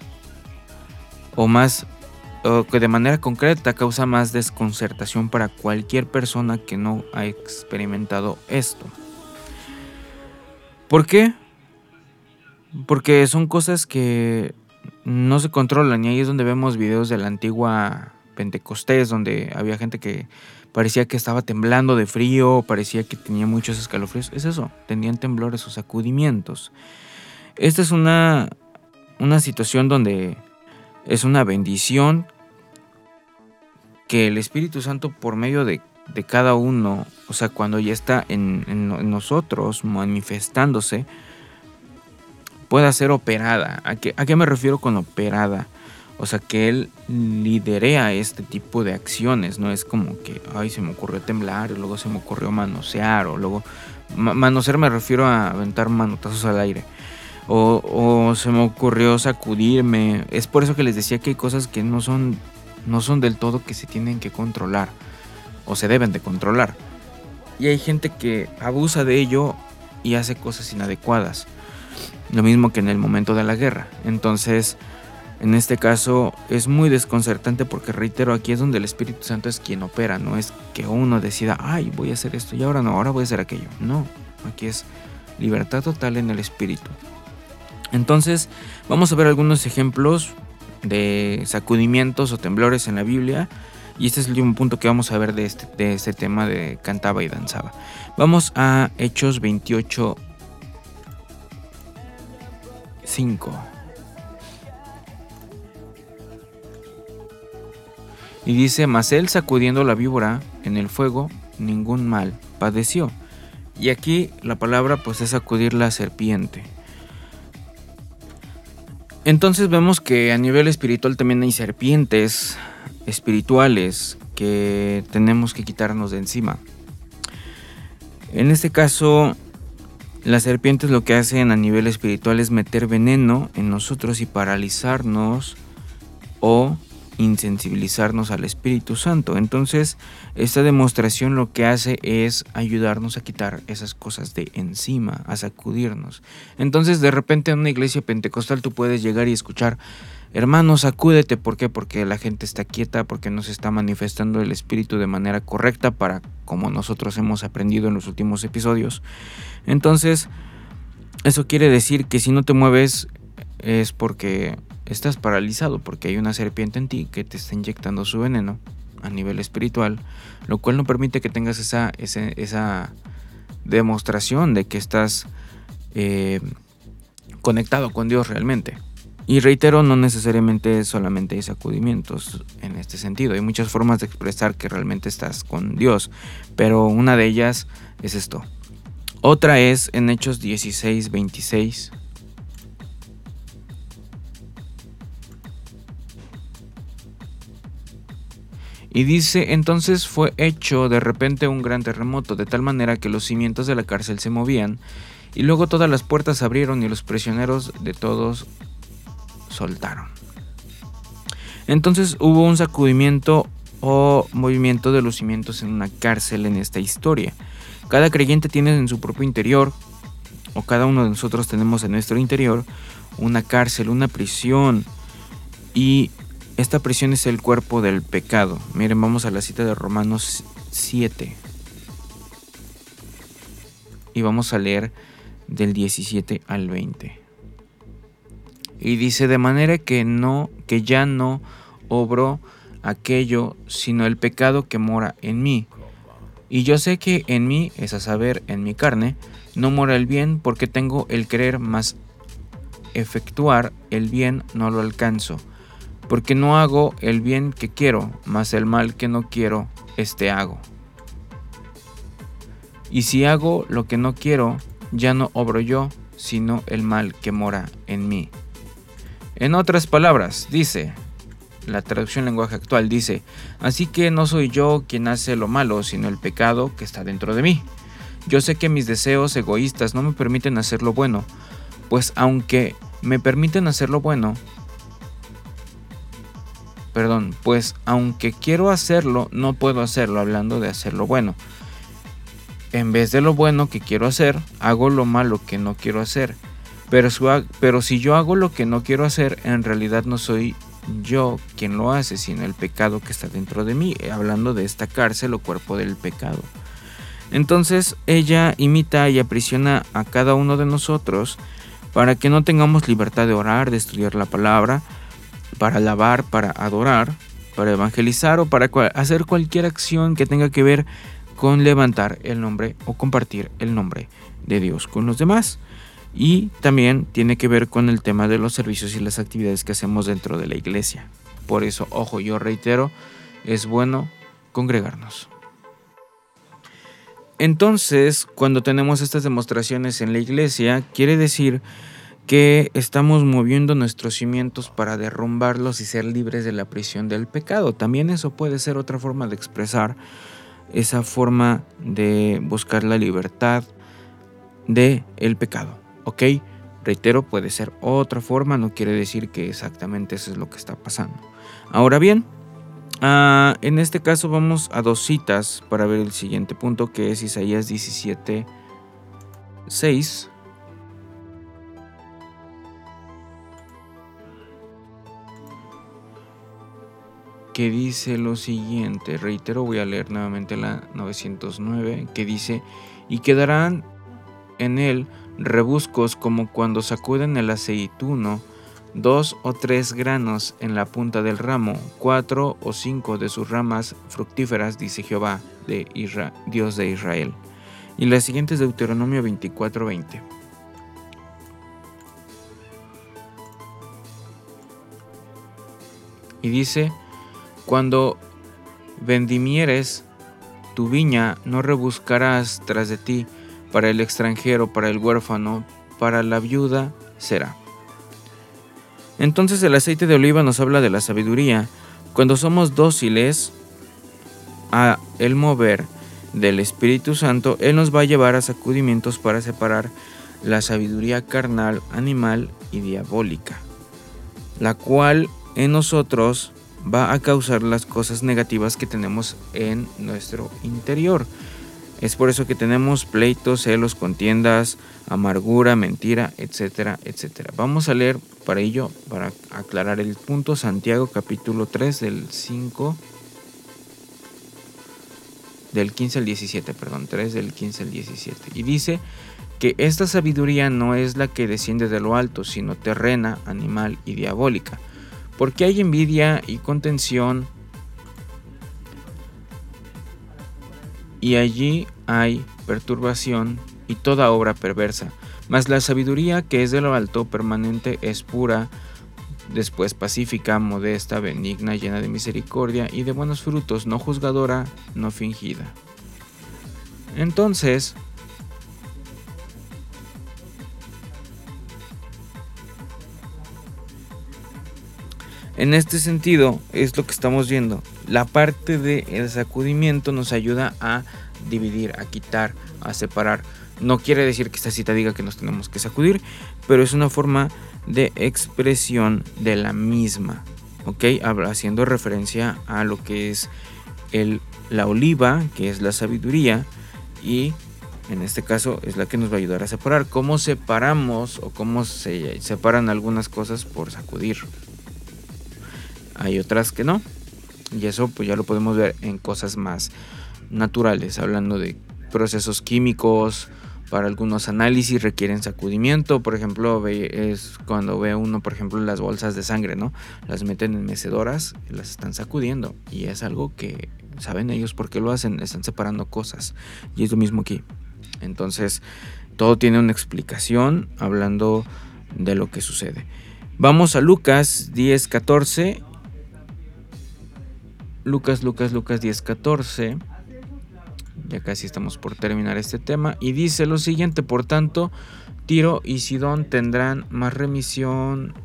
o más o que de manera concreta causa más desconcertación para cualquier persona que no ha experimentado esto. ¿Por qué? Porque son cosas que no se controlan y ahí es donde vemos videos de la antigua Pentecostés donde había gente que parecía que estaba temblando de frío, parecía que tenía muchos escalofríos. Es eso, tenían temblores o sacudimientos. Esta es una, una situación donde es una bendición que el Espíritu Santo por medio de, cada uno, o sea, cuando ya está en, nosotros manifestándose, pueda ser operada. ¿A qué, ¿A qué me refiero con operada? O sea, que él liderea este tipo de acciones, no es como que, ay, se me ocurrió temblar, y luego se me ocurrió manosear, o luego, manosear me refiero a aventar manotazos al aire, o, o, se me ocurrió sacudirme. Es por eso que les decía que hay cosas que no son, no son del todo que se tienen que controlar, o se deben de controlar. Y hay gente que abusa de ello y hace cosas inadecuadas. Lo mismo que en el momento de la guerra. Entonces, en este caso es muy desconcertante porque reitero, aquí es donde el Espíritu Santo es quien opera, no es que uno decida, ay, voy a hacer esto y ahora no, ahora voy a hacer aquello. No, aquí es libertad total en el Espíritu. Entonces, vamos a ver algunos ejemplos de sacudimientos o temblores en la Biblia. Y este es el último punto que vamos a ver de este, de este tema de cantaba y danzaba. Vamos a Hechos 28, 5. Y dice, mas él sacudiendo la víbora en el fuego, ningún mal padeció. Y aquí la palabra pues es sacudir la serpiente. Entonces vemos que a nivel espiritual también hay serpientes espirituales que tenemos que quitarnos de encima. En este caso, las serpientes lo que hacen a nivel espiritual es meter veneno en nosotros y paralizarnos o insensibilizarnos al Espíritu Santo. Entonces, esta demostración lo que hace es ayudarnos a quitar esas cosas de encima, a sacudirnos. Entonces, de repente en una iglesia pentecostal tú puedes llegar y escuchar, hermano, sacúdete. ¿Por qué? Porque la gente está quieta, porque no se está manifestando el Espíritu de manera correcta para como nosotros hemos aprendido en los últimos episodios. Entonces, eso quiere decir que si no te mueves es porque estás paralizado porque hay una serpiente en ti que te está inyectando su veneno. a nivel espiritual, lo cual no permite que tengas esa, esa, demostración de que estás eh, conectado con Dios realmente. Y reitero, no necesariamente solamente hay sacudimientos en este sentido. Hay muchas formas de expresar que realmente estás con Dios, pero una de ellas es esto. Otra es en Hechos 16, 26. Y dice, entonces fue hecho de repente un gran terremoto, de tal manera que los cimientos de la cárcel se movían, y luego todas las puertas se abrieron y los prisioneros de todos soltaron. Entonces hubo un sacudimiento o movimiento de los cimientos en una cárcel en esta historia. Cada creyente tiene en su propio interior, o cada uno de nosotros tenemos en nuestro interior, una cárcel, una prisión. Y esta prisión es el cuerpo del pecado. Miren, vamos a la cita de Romanos 7. Y vamos a leer del 17 al 20. Y dice de manera que no que ya no obró aquello, sino el pecado que mora en mí. Y yo sé que en mí, es a saber, en mi carne, no mora el bien porque tengo el querer más efectuar el bien no lo alcanzo porque no hago el bien que quiero, mas el mal que no quiero, este hago. Y si hago lo que no quiero, ya no obro yo, sino el mal que mora en mí. En otras palabras, dice, la traducción lenguaje actual dice, así que no soy yo quien hace lo malo, sino el pecado que está dentro de mí. Yo sé que mis deseos egoístas no me permiten hacer lo bueno, pues aunque me permiten hacer lo bueno, perdón, pues aunque quiero hacerlo, no puedo hacerlo, hablando de hacerlo bueno. En vez de lo bueno que quiero hacer, hago lo malo que no quiero hacer. Pero, si yo hago lo que no quiero hacer, en realidad no soy yo quien lo hace, sino el pecado que está dentro de mí, eh, hablando de esta cárcel o cuerpo del pecado. Entonces ella imita y aprisiona a cada uno de nosotros para que no tengamos libertad de orar, de estudiar la palabra, para alabar, para adorar, para evangelizar o para hacer cualquier acción que tenga que ver con levantar el nombre o compartir el nombre de Dios con los demás. Y también tiene que ver con el tema de los servicios y las actividades que hacemos dentro de la iglesia. Por eso, ojo, yo reitero, es bueno congregarnos. Entonces, cuando tenemos estas demostraciones en la iglesia, quiere decir que estamos moviendo nuestros cimientos para derrumbarlos y ser libres de la prisión del pecado. También eso puede ser otra forma de expresar esa forma de buscar la libertad de el pecado. ¿Ok? Reitero, puede ser otra forma, no quiere decir que exactamente eso es lo que está pasando. Ahora bien, ah, en este caso vamos a dos citas para ver el siguiente punto que es Isaías 17, 6 que dice lo siguiente, reitero, voy a leer nuevamente la 909, que dice, y quedarán en él rebuscos como cuando sacuden el aceituno, dos o tres granos en la punta del ramo, cuatro o cinco de sus ramas fructíferas, dice Jehová, de Dios de Israel. Y la siguiente es Deuteronomio 24:20. Y dice, cuando vendimieres tu viña, no rebuscarás tras de ti, para el extranjero, para el huérfano, para la viuda será. Entonces el aceite de oliva nos habla de la sabiduría. Cuando somos dóciles a el mover del Espíritu Santo, Él nos va a llevar a sacudimientos para separar la sabiduría carnal, animal y diabólica, la cual en nosotros va a causar las cosas negativas que tenemos en nuestro interior. Es por eso que tenemos pleitos, celos, contiendas, amargura, mentira, etcétera, etcétera. Vamos a leer para ello, para aclarar el punto, Santiago capítulo 3 del 5, del 15 al 17, perdón, 3 del 15 al 17. Y dice que esta sabiduría no es la que desciende de lo alto, sino terrena, animal y diabólica porque hay envidia y contención y allí hay perturbación y toda obra perversa. Mas la sabiduría que es de lo alto, permanente, es pura, después pacífica, modesta, benigna, llena de misericordia y de buenos frutos, no juzgadora, no fingida. Entonces, En este sentido es lo que estamos viendo. La parte del sacudimiento nos ayuda a dividir, a quitar, a separar. No quiere decir que esta cita diga que nos tenemos que sacudir, pero es una forma de expresión de la misma. ¿Ok? Haciendo referencia a lo que es el, la oliva, que es la sabiduría, y en este caso es la que nos va a ayudar a separar. ¿Cómo separamos o cómo se separan algunas cosas por sacudir? hay otras que no. Y eso pues ya lo podemos ver en cosas más naturales, hablando de procesos químicos, para algunos análisis requieren sacudimiento, por ejemplo, es cuando ve uno, por ejemplo, las bolsas de sangre, ¿no? Las meten en mecedoras, las están sacudiendo y es algo que saben ellos por qué lo hacen, están separando cosas y es lo mismo aquí. Entonces, todo tiene una explicación hablando de lo que sucede. Vamos a Lucas 10:14 Lucas, Lucas, Lucas 10, 14. Ya casi estamos por terminar este tema. Y dice lo siguiente, por tanto, Tiro y Sidón tendrán más remisión.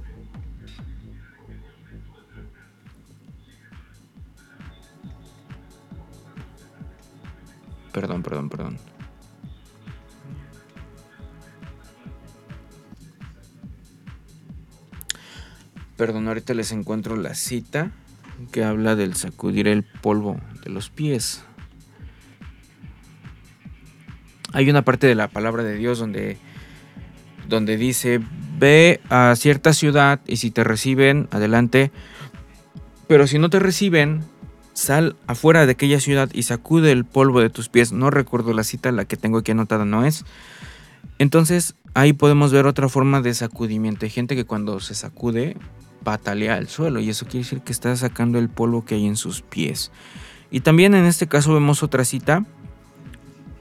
Perdón, perdón, perdón. Perdón, ahorita les encuentro la cita que habla del sacudir el polvo de los pies. Hay una parte de la palabra de Dios donde, donde dice, ve a cierta ciudad y si te reciben, adelante. Pero si no te reciben, sal afuera de aquella ciudad y sacude el polvo de tus pies. No recuerdo la cita, la que tengo aquí anotada no es. Entonces ahí podemos ver otra forma de sacudimiento. Hay gente que cuando se sacude patalea el suelo y eso quiere decir que está sacando el polvo que hay en sus pies. Y también en este caso vemos otra cita,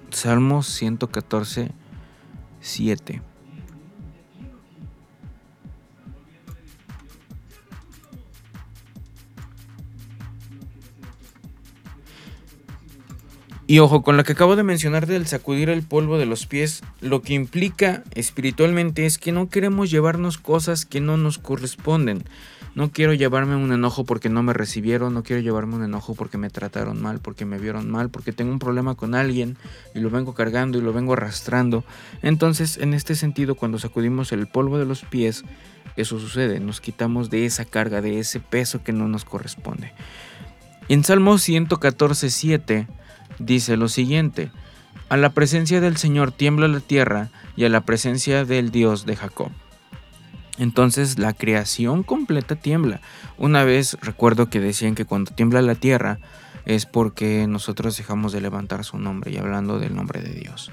Salmo 114, 7. Y ojo, con lo que acabo de mencionar del sacudir el polvo de los pies, lo que implica espiritualmente es que no queremos llevarnos cosas que no nos corresponden. No quiero llevarme un enojo porque no me recibieron, no quiero llevarme un enojo porque me trataron mal, porque me vieron mal, porque tengo un problema con alguien y lo vengo cargando y lo vengo arrastrando. Entonces, en este sentido, cuando sacudimos el polvo de los pies, eso sucede, nos quitamos de esa carga, de ese peso que no nos corresponde. En Salmo 114, 7 dice lo siguiente, a la presencia del Señor tiembla la tierra y a la presencia del Dios de Jacob. Entonces la creación completa tiembla. Una vez recuerdo que decían que cuando tiembla la tierra es porque nosotros dejamos de levantar su nombre y hablando del nombre de Dios.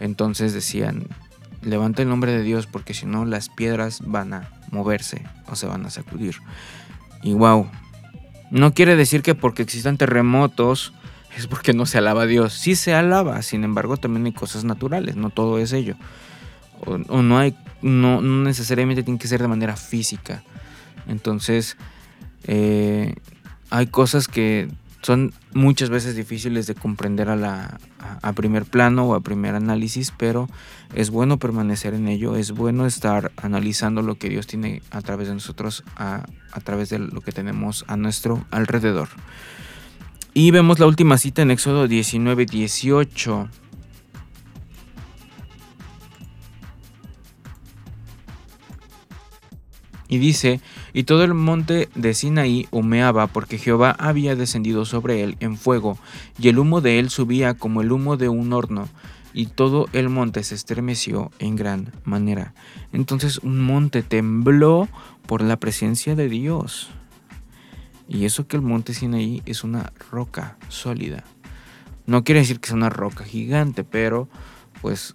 Entonces decían, levanta el nombre de Dios porque si no las piedras van a moverse o se van a sacudir. Y wow, no quiere decir que porque existan terremotos es porque no se alaba a Dios. Sí se alaba, sin embargo también hay cosas naturales, no todo es ello. O, no hay, no, necesariamente tiene que ser de manera física. Entonces, eh, hay cosas que son muchas veces difíciles de comprender a, la, a, primer plano o a primer análisis, pero es bueno permanecer en ello, es bueno estar analizando lo que Dios tiene a través de nosotros, a través de lo que tenemos a nuestro alrededor. Y vemos la última cita en Éxodo 19, 18. Y dice, y todo el monte de Sinaí humeaba porque Jehová había descendido sobre él en fuego, y el humo de él subía como el humo de un horno, y todo el monte se estremeció en gran manera. Entonces un monte tembló por la presencia de Dios. Y eso que el monte Sinaí es una roca sólida. No quiere decir que sea una roca gigante, pero pues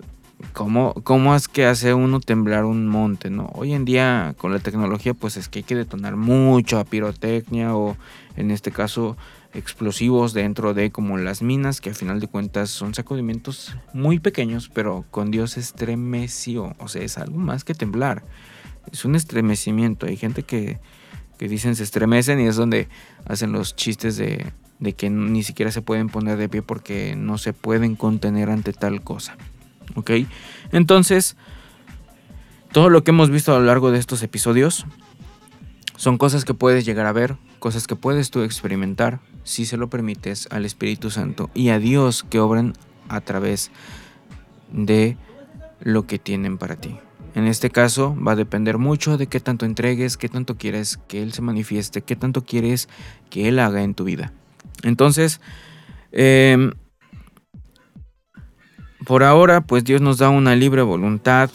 ¿cómo, ¿cómo es que hace uno temblar un monte, no? Hoy en día con la tecnología pues es que hay que detonar mucho a pirotecnia o en este caso explosivos dentro de como las minas que al final de cuentas son sacudimientos muy pequeños pero con Dios estremeció, o sea es algo más que temblar, es un estremecimiento, hay gente que, que dicen se estremecen y es donde hacen los chistes de, que ni siquiera se pueden poner de pie porque no se pueden contener ante tal cosa. ¿Ok? Entonces, todo lo que hemos visto a lo largo de estos episodios son cosas que puedes llegar a ver, cosas que puedes tú experimentar si se lo permites al Espíritu Santo y a Dios que obren a través de lo que tienen para ti. En este caso va a depender mucho de qué tanto entregues, qué tanto quieres que Él se manifieste, qué tanto quieres que Él haga en tu vida. Entonces, eh, por ahora, pues Dios nos da una libre voluntad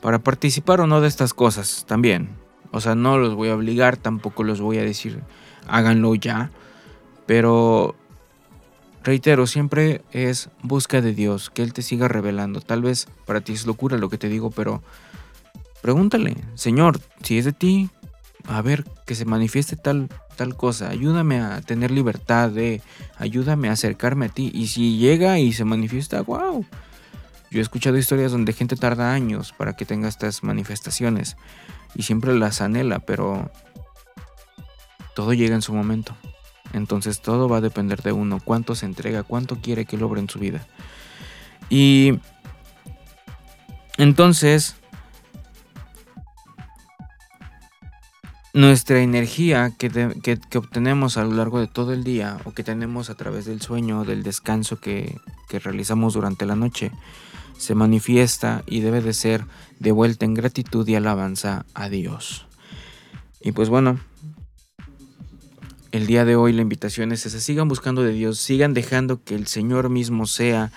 para participar o no de estas cosas también. O sea, no los voy a obligar, tampoco los voy a decir háganlo ya. Pero reitero, siempre es busca de Dios, que Él te siga revelando. Tal vez para ti es locura lo que te digo, pero pregúntale, Señor, si es de ti, a ver, que se manifieste tal, tal cosa, ayúdame a tener libertad de, ayúdame a acercarme a ti. Y si llega y se manifiesta, wow. Yo he escuchado historias donde gente tarda años para que tenga estas manifestaciones y siempre las anhela, pero todo llega en su momento. Entonces todo va a depender de uno, cuánto se entrega, cuánto quiere que logre en su vida. Y entonces nuestra energía que, obtenemos a lo largo de todo el día o que tenemos a través del sueño, del descanso que, que realizamos durante la noche, se manifiesta y debe de ser de vuelta en gratitud y alabanza a Dios. Y pues bueno, el día de hoy la invitación es esa, sigan buscando de Dios, sigan dejando que el Señor mismo sea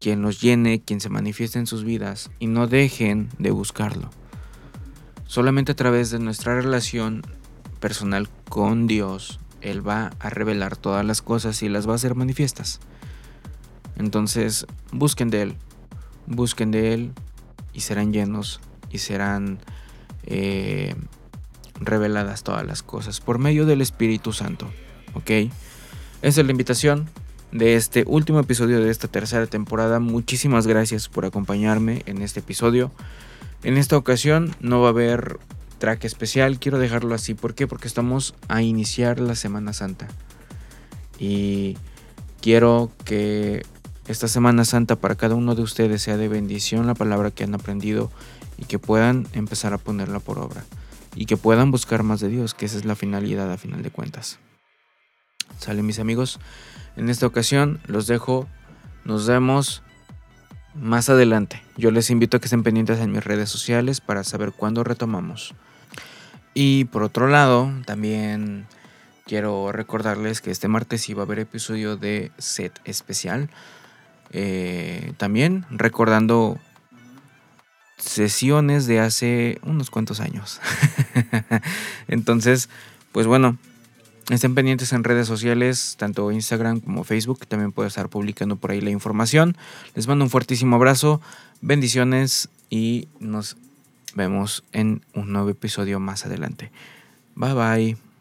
quien los llene, quien se manifieste en sus vidas y no dejen de buscarlo. Solamente a través de nuestra relación personal con Dios, Él va a revelar todas las cosas y las va a hacer manifiestas. Entonces, busquen de Él, busquen de Él y serán llenos y serán eh, reveladas todas las cosas por medio del Espíritu Santo. ¿Ok? Esa es la invitación de este último episodio de esta tercera temporada. Muchísimas gracias por acompañarme en este episodio. En esta ocasión no va a haber track especial, quiero dejarlo así. ¿Por qué? Porque estamos a iniciar la Semana Santa. Y quiero que esta Semana Santa para cada uno de ustedes sea de bendición la palabra que han aprendido y que puedan empezar a ponerla por obra. Y que puedan buscar más de Dios, que esa es la finalidad a final de cuentas. Sale mis amigos. En esta ocasión los dejo. Nos vemos más adelante. Yo les invito a que estén pendientes en mis redes sociales para saber cuándo retomamos. Y por otro lado, también quiero recordarles que este martes iba a haber episodio de set especial. Eh, también recordando sesiones de hace unos cuantos años. Entonces, pues bueno, Estén pendientes en redes sociales, tanto Instagram como Facebook, también puedo estar publicando por ahí la información. Les mando un fuertísimo abrazo, bendiciones y nos vemos en un nuevo episodio más adelante. Bye bye.